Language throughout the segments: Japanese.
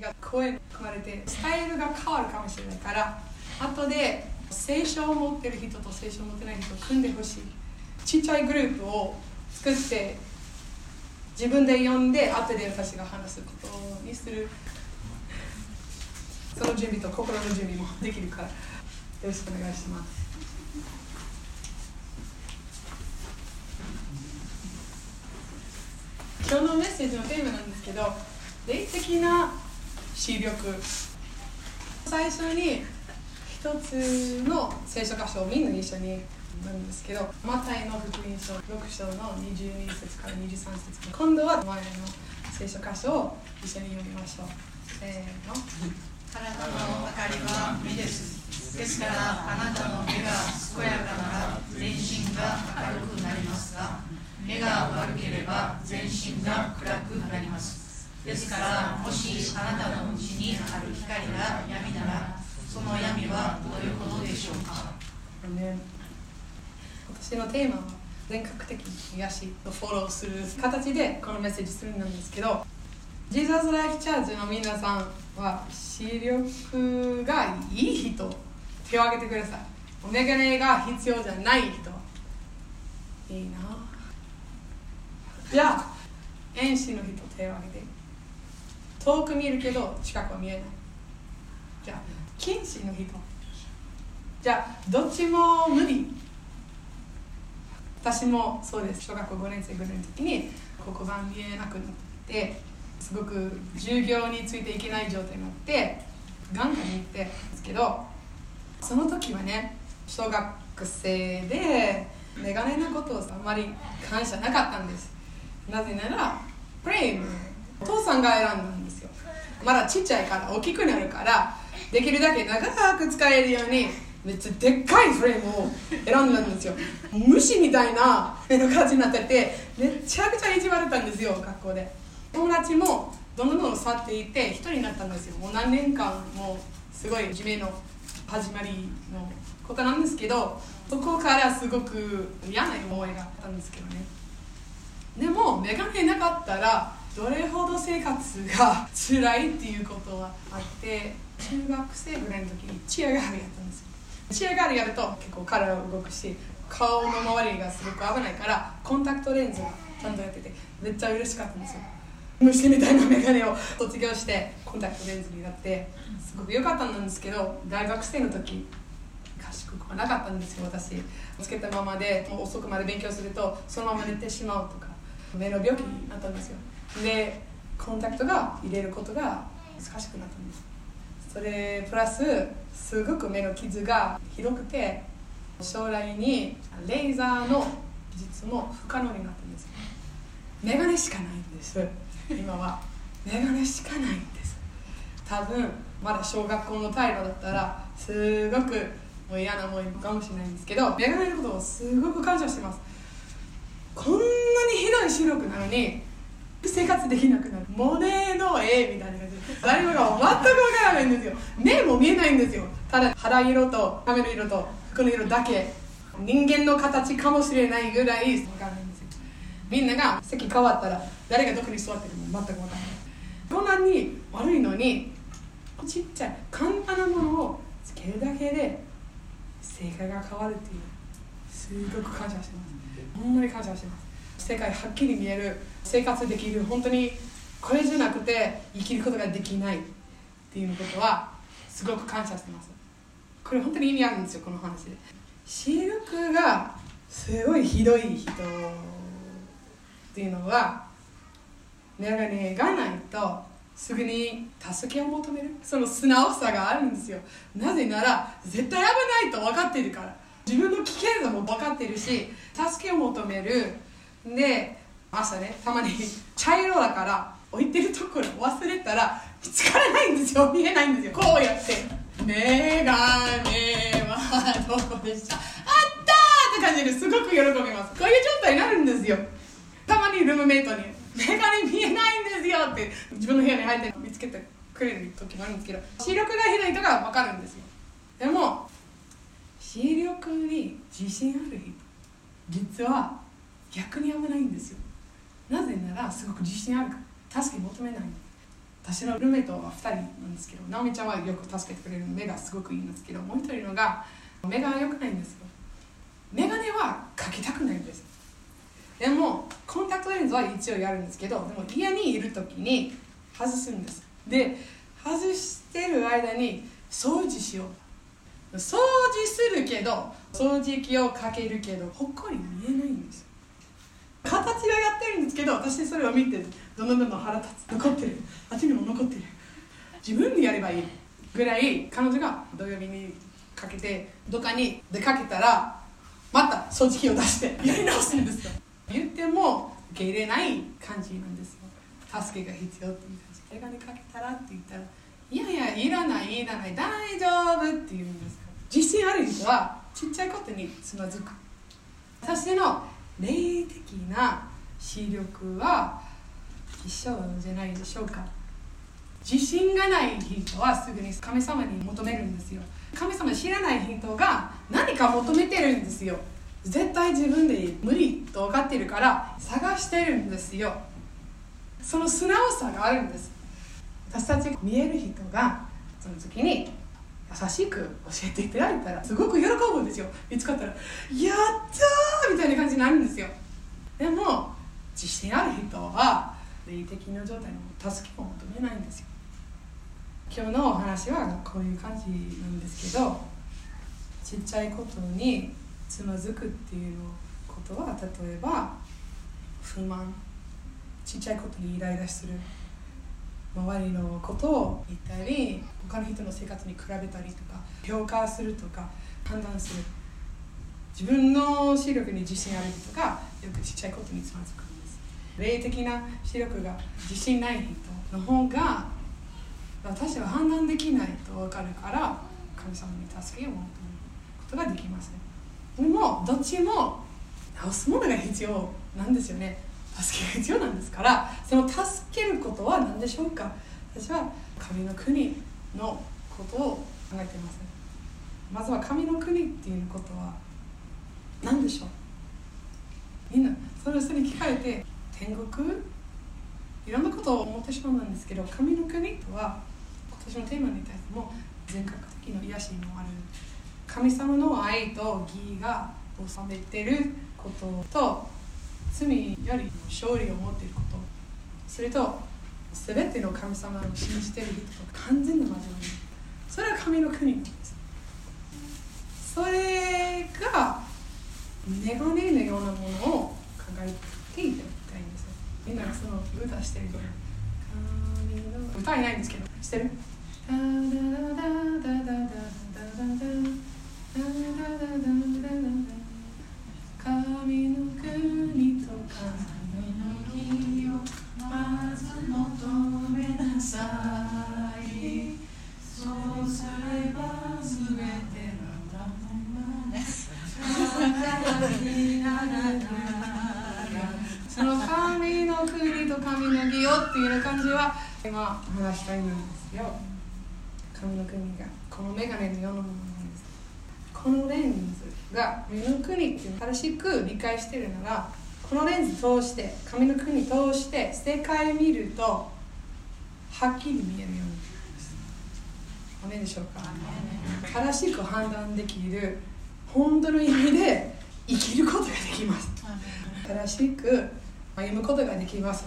時が声組まれてスタイルが変わるかもしれないから後で聖書を持ってる人と聖書を持ってない人を組んでほしい。ちっちゃいグループを作って自分で読んで後で私が話すことにする。その準備と心の準備もできるから。よろしくお願いします。今日のメッセージのテーマなんですけど霊的な視力最初に一つの聖書箇所をみんな一緒になんですけどマタイの福音書6章の22節から23節今度は前の聖書箇所を一緒に読みましょう。せーの。体の明かりは目ですですからあなたの目が健やかなら全身が明るくなりますが目が悪ければ全身が暗くなります。ですからもしあなたのうちにある光が闇ならその闇はどういうことでしょうか？私のテーマは全国的癒しをフォローする形でこのメッセージするんですけどジーザスライフチャーチの皆さんは視力がいい人手を挙げてください。お眼鏡が必要じゃない人。いいな。じゃあ遠視の人手を挙げて。遠く見るけど近くは見えない。じゃあ近視の人じゃあどっちも無理。私もそうです。小学校5年生ぐらいの時にここが見えなくなってすごく授業についていけない状態になって眼科に行ってんですけどその時はね小学生で眼鏡なことをあまり感謝なかったんです。なぜならプレイム父さんが選んだんですよ。まだちっちゃいから大きくなるからできるだけ長く使えるようにめっちゃでっかいフレームを選んだんですよ。虫みたいな目の形になっててめちゃくちゃ意地悪ったんですよ学校で。友達もどんどん去っていって一人になったんですよ。もう何年間もすごいいじめの始まりのことなんですけどそこからすごく嫌な思いがあったんですけどね。でも眼鏡なかったらどれほど生活が辛いっていうことはあって中学生ぐらいの時にチアガールやったんですよ。チアガールやると結構体動くし顔の周りがすごく危ないからコンタクトレンズがちゃんとやっててめっちゃ嬉しかったんですよ。虫みたいな眼鏡を卒業してコンタクトレンズになってすごく良かったんですけど大学生の時賢くはなかったんですよ私。つけたままで遅くまで勉強するとそのまま寝てしまうとか目の病気になったんですよ。でコンタクトが入れることが難しくなったんです。それプラスすごく目の傷がひどくて将来にレーザーの技術も不可能になったんです。眼鏡しかないんです。今は。眼鏡しかないんです。多分まだ小学校の態度だったらすごくもう嫌な思いかもしれないんですけど眼鏡のことをすごく感謝してます。こんなにひどい視力なのに生活できなくなる。モネの絵みたいな感じで。誰もが全くわからないんですよ。目も見えないんですよ。ただ肌色と髪の色と服の色だけ人間の形かもしれないぐらい分からないんですよみんなが席変わったら誰がどこに座ってるの全く分からない。こんなに悪いのにちっちゃい簡単なものをつけるだけで正解が変わるっていう。すごく感謝してます。ほんまに感謝してます。世界はっきり見える。生活できる本当にこれじゃなくて生きることができないっていうことはすごく感謝してます。これ本当に意味あるんですよこの話。で視力がすごいひどい人っていうのは眼鏡がないとすぐに助けを求めるその素直さがあるんですよなぜなら絶対危ないと分かっているから。自分の危険さも分かっているし助けを求める。で朝ねたまに茶色だから置いてるところ忘れたら見つからないんですよ。見えないんですよ。こうやって。メガネはどこでした。あったって感じですごく喜びます。こういう状態になるんですよ。たまにルームメイトにメガネ見えないんですよ。って自分の部屋に入って見つけてくれる時もあるんですけど視力がひどい人が分かるんですよ。でも視力に自信ある人実は逆に危ないんですよ。なぜならすごく自信あるから助け求めない。私のルメイトは2人なんですけど直美ちゃんはよく助けてくれる目がすごくいいんですけどもう一人のが目が良くないんですよ。眼鏡はかけたくないんですでもコンタクトレンズは一応やるんですけどでも家にいる時に外すんですで外してる間に掃除しよう。掃除するけど掃除機をかけるけどほっこり見えないんです形はやってるんですけど私それを見てどんどんどんどん腹立つ残ってるあっちにも残ってる。自分でやればいいぐらい彼女が土曜日にかけてどっかに出かけたらまた掃除機を出してやり直すんですよ。言っても受け入れない感じなんですよ。助けが必要っていう感じ。眼鏡かけたらって言ったらいやいやいらないいらない大丈夫って言うんです自信ある人はちっちゃいことにつまずく。私の霊的な視力は一緒じゃないでしょうか。自信がない人はすぐに神様に求めるんですよ。神様知らない人が何か求めてるんですよ。絶対自分で無理と分かってるから探してるんですよ。その素直さがあるんです。私たち見える人がその時に優しく教えていただいたらすごく喜ぶんですよ。見つかったら「やった!」なるんですよ。でも自信ある人は霊的な状態の助けを求めないんですよ。今日のお話はこういう感じなんですけどちっちゃいことにつまずくっていうことは例えば不満ちっちゃいことにイライラする周りのことを言ったり他の人の生活に比べたりとか評価するとか判断する。自分の視力に自信ある人がよくちっちゃいことにつまずくんです。霊的な視力が自信ない人の方が私は判断できないと分かるから神様に助けを求めることができません。でもどっちも直すものが必要なんですよね。助けが必要なんですからその助けることは何でしょうか。私は神の国のことを考えていますまずは神の国っていうことは何でしょうみんなそれをそれに聞かれて天国いろんなことを思ってしまうんですけど神の国とは今年のテーマに対しても全国的な癒しもある神様の愛と義が収めてることと罪より勝利を持っていることそれと全ての神様を信じている人と完全な交わりそれは神の国なんですそれがメガネのようなものを考えていただきたいんですよ。みんながその歌してるじゃない歌えないんですけど。してる？ダダダダダダダダダダダダダダダダダっていう感じは今話したいんですよ神の国が。このメガネのようなものなんです。このレンズが神の国っていうのを正しく理解しているならこのレンズ通して神の国通して世界見るとはっきり見えるようになります。おねでしょうか？正しく判断できる本当の意味で生きることができます。正しく歩むことができます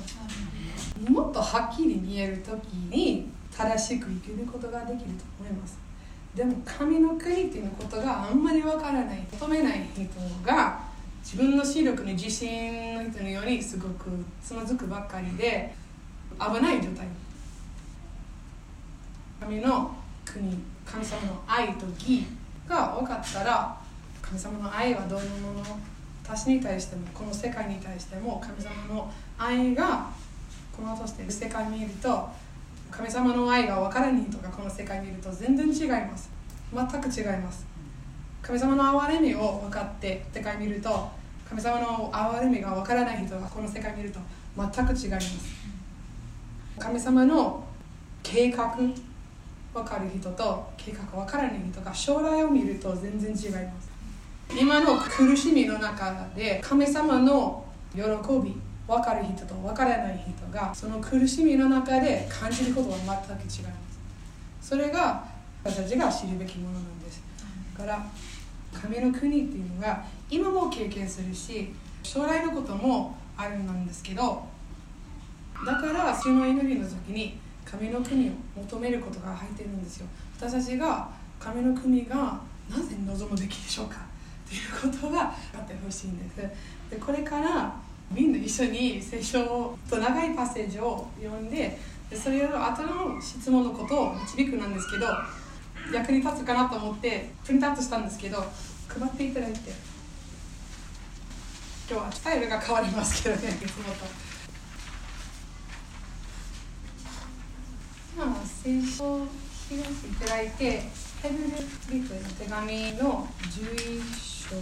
もっとはっきり見える時に正しく生きることができると思います。でも神の国っていうことがあんまりわからない求めない人が自分の視力に自信の人のようにすごくつまずくばっかりで危ない状態。神の国神様の愛と義が分かったら神様の愛はどういうもの？私に対してもこの世界に対しても神様の愛がこのとして世界見ると神様の愛が分からない人がこの世界見ると全然違います。全く違います。神様の憐れみを分かって世界見ると神様の憐れみが分からない人がこの世界見ると全く違います。神様の計画分かる人と計画分からない人が将来を見ると全然違います。今の苦しみの中で神様の喜び分かる人と分からない人がその苦しみの中で感じることは全く違います。それが私たちが知るべきものなんです。だから神の国っていうのが今も経験するし将来のこともあるんですけどだから主の祈りの時に神の国を求めることが入ってるんですよ。私たちが神の国がなぜ望むべきでしょうか？っていうことがあってほしいんです。でこれからみんな一緒に聖書と長いパッセージを読んででそれを後の質問のことを導くなんですけど役に立つかなと思ってプリントアウトしたんですけど配っていただいて今日はスタイルが変わりますけどね いつもと。まあ、聖書を開いていただいてヘブルリートの手紙の11章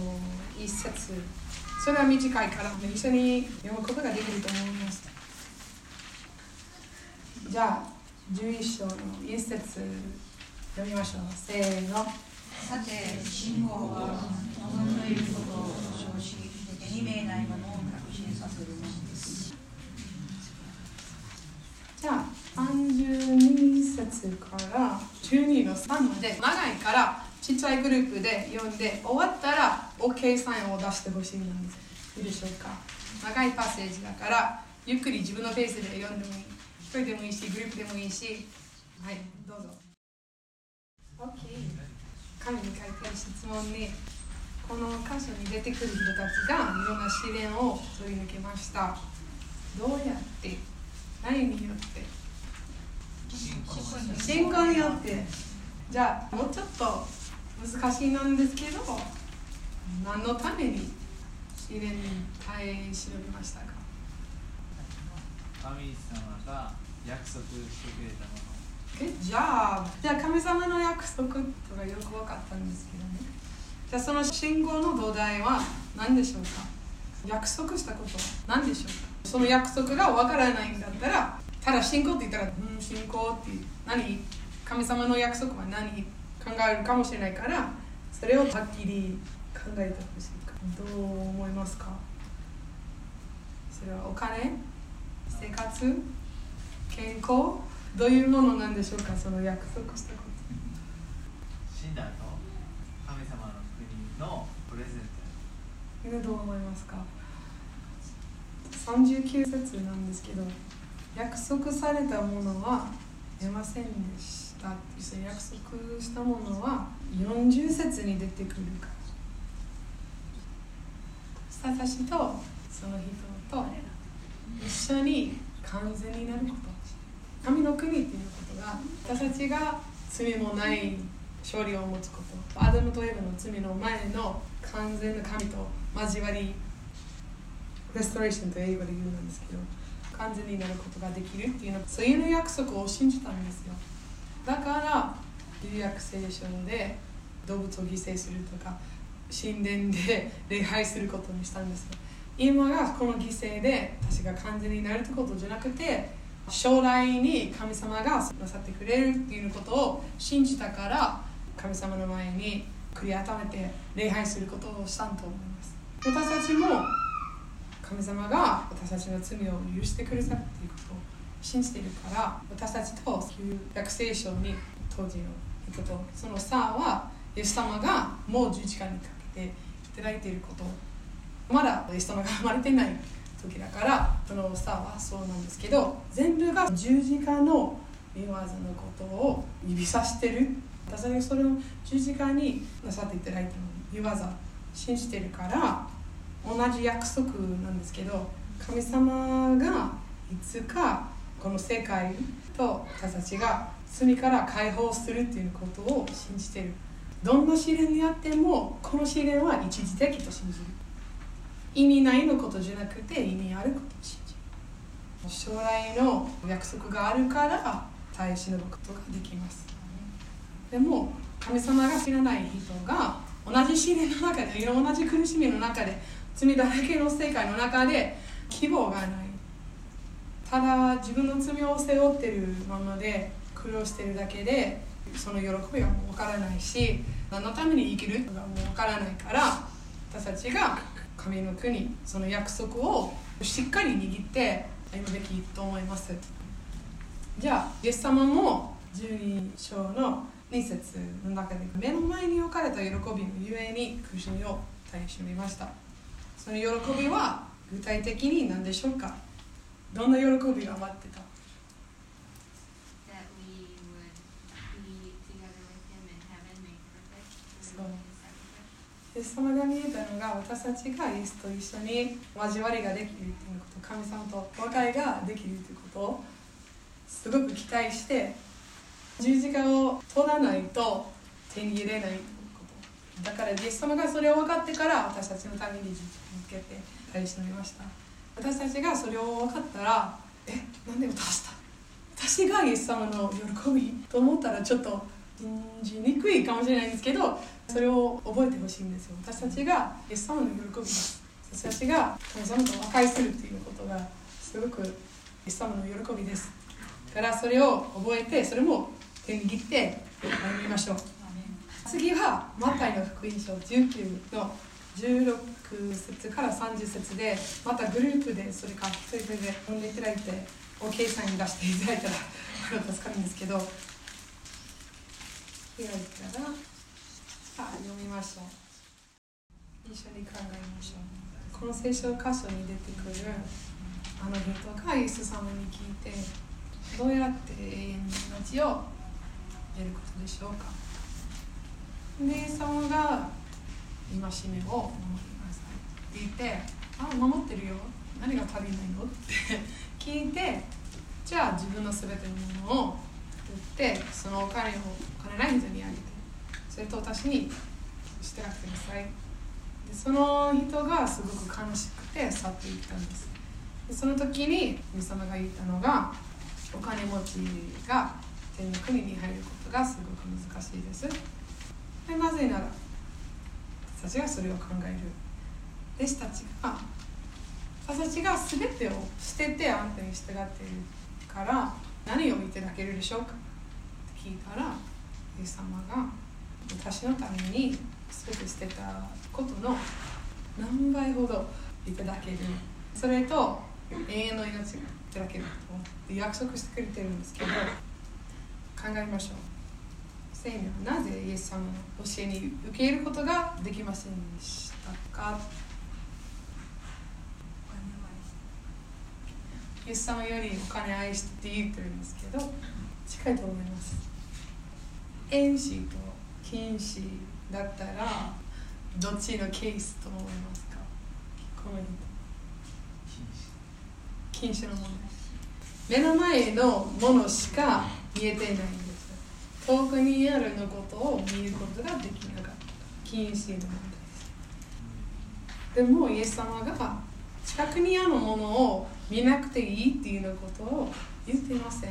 1節それは短いから一緒に読むことができると思います。じゃあ11章の1節読みましょう。せーの。さて信仰は望んでいることを正直的に見えないものを確信させるものです。じゃあ32節から12の3まで長いからちっちゃいグループで読んで終わったら OK サインを出してほしいんです。いいでしょうか。長いパッセージだからゆっくり自分のペースで読んでもいい。一人でもいいしグループでもいいし。はいどうぞ。OK 紙に書いてある質問にこの箇所に出てくる人たちがいろんな試練を取り抜けました。どうやって何によって。信仰によって。じゃあもうちょっと難しいなんですけど何のために試練に耐え忍びましたか？神様が約束してくれたもの。じゃあじゃあ神様の約束とかよく分かったんですけどね。じゃあその信仰の土台は何でしょうか？約束したことは何でしょうか？その約束が分からないんだったらただ信仰って言ったら、うん、信仰って何？神様の約束は何？考えるかもしれないからそれをはっきり考えてほしいか。どう思いますか？それはお金生活健康どういうものなんでしょうか？その約束したこと。死んだ後神様の国のプレゼント。みんなどう思いますか39節なんですけど約束されたものは出ませんでした。約束したものは40節に出てくるから私とその人と一緒に完全になること。神の国っていうことが私たちが罪もない勝利を持つこと。アダムとエヴァの罪の前の完全な神と交わり。レストレーションと英語で言うんですけど完全になることができるっていうのそういう約束を信じたんですよ。だから旧約聖書で動物を犠牲するとか神殿で礼拝することにしたんです今がこの犠牲で私が完全になるってことじゃなくて将来に神様がなさってくれるっていうことを信じたから神様の前に繰り改めて礼拝することをしたんと思います。私たちも神様が私たちの罪を許してくださるということを信じているから私たちと旧約聖書に当時の人と。その差はイエス様がもう十字架にかけていただいていること。まだイエス様が生まれてない時だからその差はそうなんですけど全部が十字架の見業のことを指さしてる。私はそれを十字架になさっていただいたのに見業信じてるから同じ約束なんですけど神様がいつかこの世界と私たちが罪から解放するっていうことを信じてる。どんな試練にあってもこの試練は一時的と信じる。意味ないのことじゃなくて意味あることを信じる。将来の約束があるから耐え忍ぶことができますでも神様が知らない人が同じ試練の中で同じ苦しみの中で罪だらけの世界の中で希望がない。ただ自分の罪を背負ってるままで苦労してるだけでその喜びはもう分からないし何のために生きるかもう分からないから私たちが神の国その約束をしっかり握って歩むべきと思います。じゃあイエス様も12章の2節の中で目の前に置かれた喜びのゆえに苦しみを耐えしめました。その喜びは具体的に何でしょうか？どんな喜びが待ってた？Perfect through So- his sacrifice. イエス様が見えたのが私たちがイエスと一緒に交わりができるということ神様と和解ができるということをすごく期待して十字架を取らないと手に入れないということだからイエス様がそれを分かってから私たちのために十字架に向けて耐え忍びました私たちがそれを分かったらえなんで私した私がイエス様の喜びと思ったらちょっと信じにくいかもしれないんですけどそれを覚えてほしいんですよ。私たちがイエス様の喜びです私たちが神様と和解するっていうことがすごくイエス様の喜びです。だからそれを覚えてそれも手に握って歩みましょう。次はマタイの福音書19の16節から30節でまたグループでそれか一人で読んでいただいて OK さんに出していただいたら 助かるんですけど。開いたらさあ読みましょう。一緒に考えましょう。この聖書箇所に出てくるあの人がイエス様に聞いてどうやって永遠の命を得ることでしょうか。でイエス様が戒めを守りなさい。って言って「あ守ってるよ。何が足りないの?」って聞いてじゃあ自分の全てのものを売ってそのお金をお金ない人にあげてそれと私にしてあげてください。でその人がすごく悲しくて去っていったんです。でその時に神様が言ったのがお金持ちが天の国に入ることがすごく難しいです。でなぜなら私たちがそれを考える。弟子たちが私たちが全てを捨ててあなたに従っているから何を見ていただけるでしょうか？って聞いたらイエス様が私のために全て捨てたことの何倍ほどいただける。それと永遠の命がいただけると約束してくれてるんですけど考えましょう。生命はなぜイエス様の教えに受け入れることができませんでしたか？イエス様よりお金愛してって言ってるんですけど近いと思います。円子と金子だったらどっちのケースと思いますか？この人金子の問題。目の前のものしか見えていないんです遠くにあるのことを見ることができなかった。金子の問題です。でもイエス様が近くにあるものを見なくていいっていうのことを言っていません。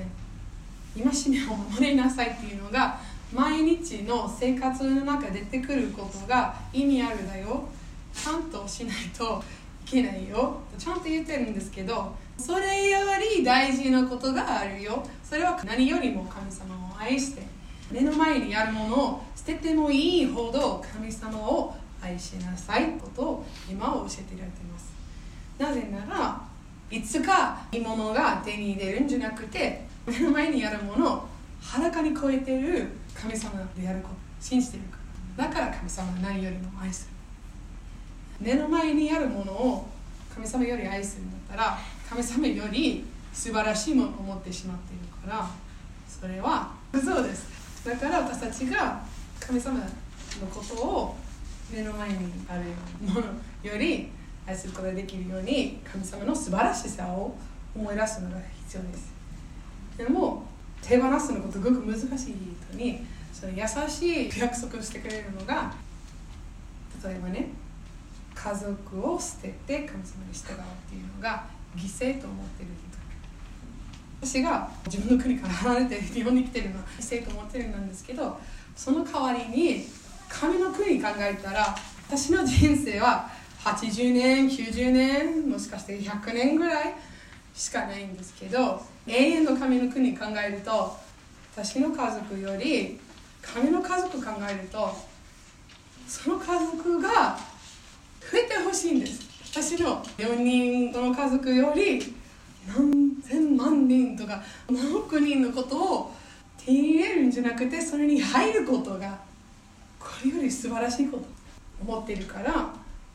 戒めを守りなさいっていうのが毎日の生活の中で出てくることが意味あるだよ。ちゃんとしないといけないよ。ちゃんと言ってるんですけどそれより大事なことがあるよ。それは何よりも神様を愛して目の前にあるものを捨ててもいいほど神様を愛しなさいことを今は教えていただいてます。なぜならいつかいいものが手に入れるんじゃなくて目の前にあるものをはるかに超えてる神様であること信じてるから。だから神様は何よりも愛する。目の前にあるものを神様より愛するんだったら神様より素晴らしいものを持ってしまっているからそれはそうです。だから私たちが神様のことを目の前にあるものより愛することができるように神様の素晴らしさを思い出すのが必要です。でも手放すのがすごく難しい人にその優しい約束をしてくれるのが例えばね家族を捨てて神様に従うっていうのが犠牲と思ってる人。私が自分の国から離れて日本に来てるのは犠牲と思ってるんですけどその代わりに神の国考えたら私の人生は80年90年もしかして100年ぐらいしかないんですけど永遠の神の国考えると私の家族より神の家族考えるとその家族が増えてほしいんです。私の4人の家族より何千万人とか何億人のことを手に入れるんじゃなくてそれに入ることがこれより素晴らしいこと思っているから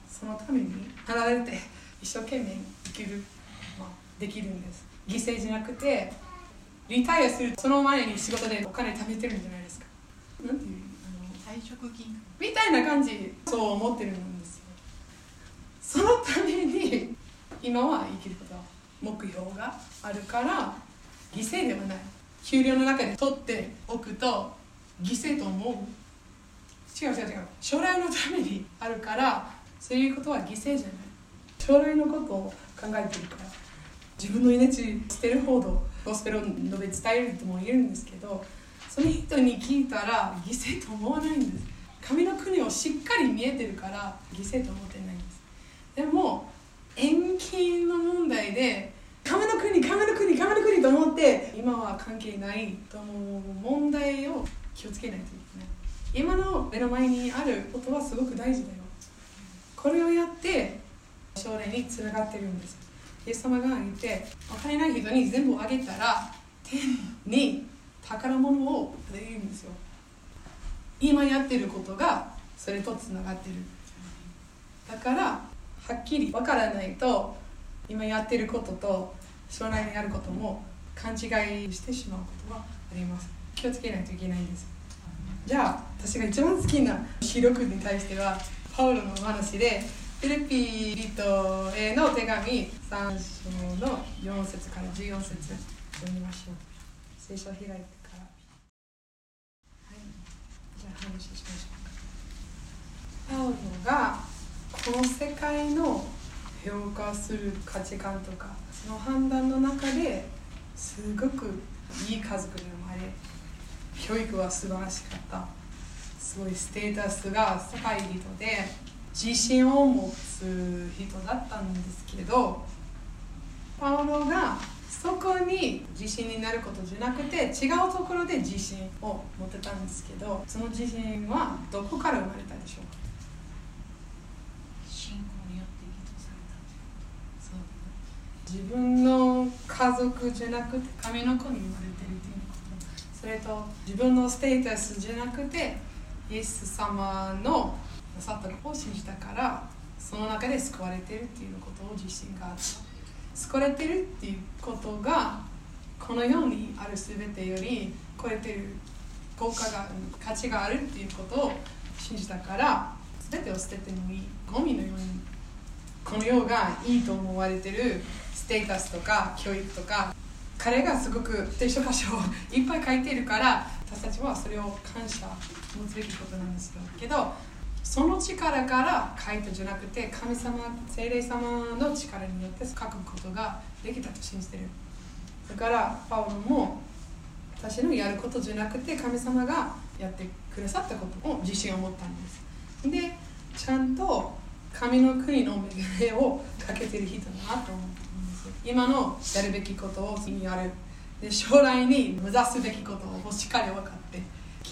そのために離れて一生懸命生きる、まあ、できるんです。犠牲じゃなくてリタイアするその前に仕事でお金貯めてるんじゃないですか。なん？ていうあの退職金。みたいな感じそう思ってるんですよ。そのために今は生きること目標があるから犠牲ではない。給料の中で取っておくと犠牲と思う。違う違う違う。将来のためにあるからそういうことは犠牲じゃない。将来のことを考えてるから自分の命捨てるほどゴスペルを述べ伝えるとも言えるんですけどその人に聞いたら犠牲と思わないんです。神の国をしっかり見えてるから犠牲と思ってないんです。でも延期の問題で神の国神の国神の国と思って今は関係ないと思う問題を気をつけないといけない。今の目の前にあることはすごく大事だよ。これをやって将来につながってるんです。イエス様が言ってお金ない人に全部あげたら天に宝物をくれるんですよ。今やってることがそれとつながってる。だからはっきり分からないと今やってることと将来にやることも勘違いしてしまうことがあります。気をつけないといけないんです。じゃあ私が一番好きな視力に対してはパウロのお話でフィリピ人への手紙。3章の4節から。14節読みましょう聖書を開いてからはい。じゃあ話しましょうか。パウロがこの世界の評価する価値観とかその判断の中ですごくいい家族で生まれ教育は素晴らしかった。すごいステータスが高い人で。自信を持つ人だったんですけどパウロがそこに自信になることじゃなくて違うところで自信を持ってたんですけどその自信はどこから生まれたでしょうか？信仰によって義とされたそう。自分の家族じゃなくて神の子に生まれてるっていうこと？それと自分のステータスじゃなくてイエス様のなさったことを信じたからその中で救われてるっていうことを自信があった。救われてるっていうことがこの世にある全てより超えてる効果が価値があるっていうことを信じたから全てを捨ててもいい。ゴミのようにこの世がいいと思われてるステータスとか教育とか彼がすごく聖書箇所をいっぱい書いているから私たちはそれを感謝持つべきことなんですけどその力から書いたじゃなくて神様精霊様の力によって書くことができたと信じてる。だからパウロも私のやることじゃなくて神様がやってくださったことを自信を持ったんです。でちゃんと神の国の恵みをかけてる人だなと思うんです今のやるべきことを次にやる。で将来に目指すべきことをしっかり分かって。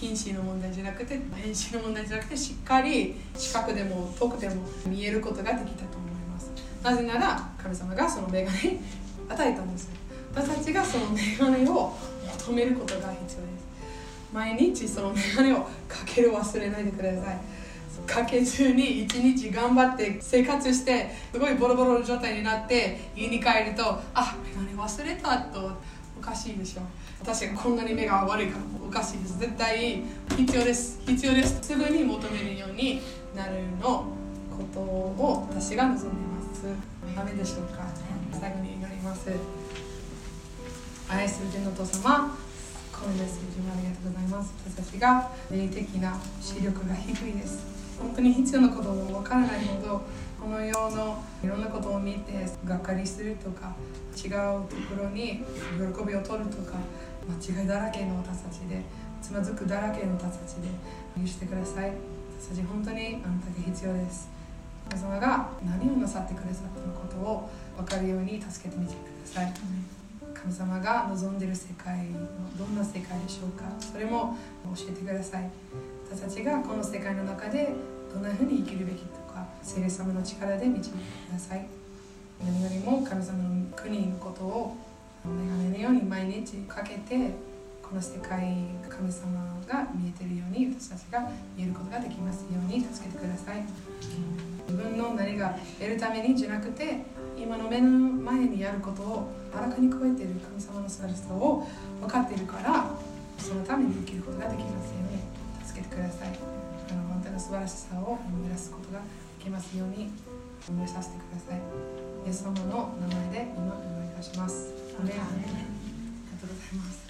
近視の問題じゃなくて遠視の問題じゃなくてしっかり近くでも遠くでも見えることができたと思います。なぜなら神様がその眼鏡与えたんです私たちがその眼鏡を求めることが必要です。毎日その眼鏡をかける忘れないでください。かけずに一日頑張って生活してすごいボロボロの状態になって家に帰るとあ眼鏡忘れたと。おかしいでしょ。私がこんなに目が悪いからおかしいです。絶対必要です。必要です。すぐに求めるようになるのことを私が望んでいます。ダメでしょうか？最後に祈ります。愛する天のお父様このメッセージもありがとうございます。私たちが霊的な視力が低いです。本当に必要なこともわからないほどこの世のいろんなことを見てがっかりするとか違うところに喜びを取るとか間違いだらけの私たちでつまずくだらけの私たちで許してください。私たち本当にあなたが必要です。神様が何をなさってくださったのことを分かるように助けてみてください。神様が望んでいる世界のどんな世界でしょうか。それも教えてください。私たちがこの世界の中でどんなふうに生きるべきか。聖霊様の力で導いてください。何よりも神様の国のことを女神のように毎日かけてこの世界神様が見えてるように私たちが見えることができますように助けてください。自分の何が得るためにじゃなくて今の目の前にやることをはるかに超えている神様の素晴らしさを分かっているからそのために生きることができますように助けてください。あの本当の素晴らしさを思い出すことができますように思いさせてください。イエス様の名前で今お願いいたします。アメン。ありがとうございます